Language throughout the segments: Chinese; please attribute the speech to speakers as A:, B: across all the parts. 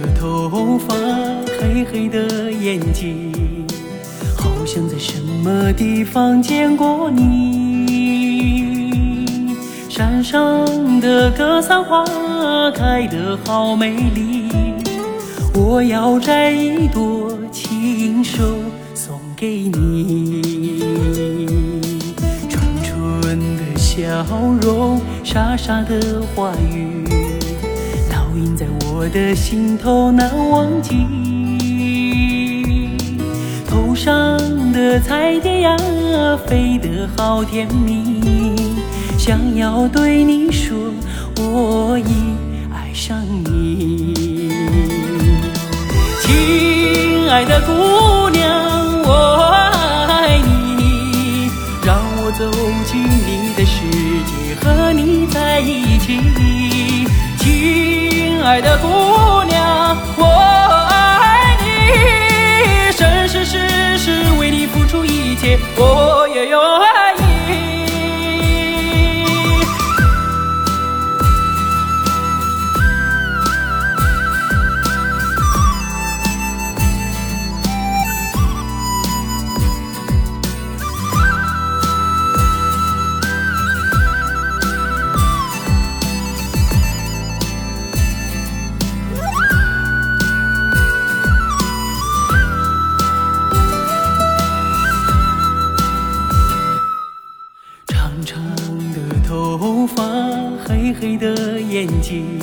A: 的头发，黑黑的眼睛，好像在什么地方见过你。山上的格桑花开得好美丽，我要摘一朵亲手送给你。纯纯的笑容，傻傻的话语。烙印在我的心头难忘记。头上的彩蝶呀，飞得好甜蜜，想要对你说，我已爱上你。亲爱的姑娘，我爱你，让我走进你的世界，和你在一起。爱的姑娘，我爱你，生生世世为你付出一切，我也要爱。长的头发，黑黑的眼睛，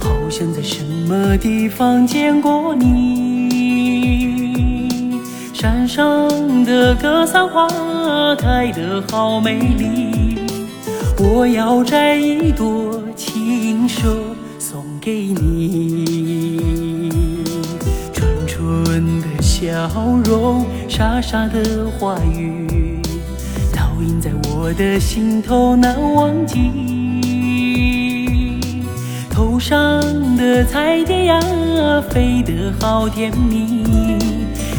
A: 好像在什么地方见过你。山上的格桑花开得好美丽，我要摘一朵，亲手送给你。纯纯的笑容，傻傻的话语，印在我的心头难忘记。头上的彩蝶呀，飞得好甜蜜，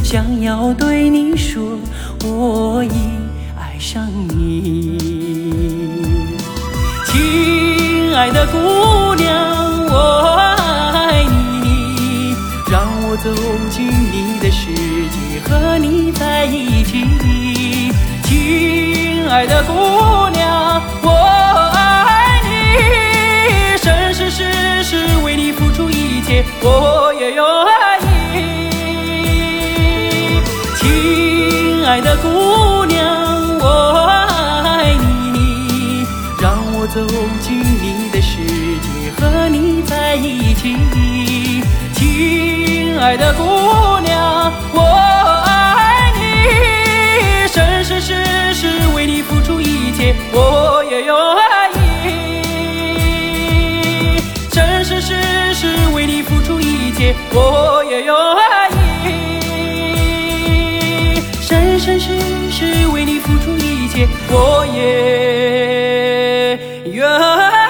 A: 想要对你说，我已爱上你。亲爱的姑爱的姑娘，我爱你，生生世世为你付出一切，我也愿意。亲爱的姑娘，我爱你，让我走进你的世界，和你在一起。亲爱的姑娘，我我也愿意生生世世为你付出一切我也愿意生生世世为你付出一切我也愿。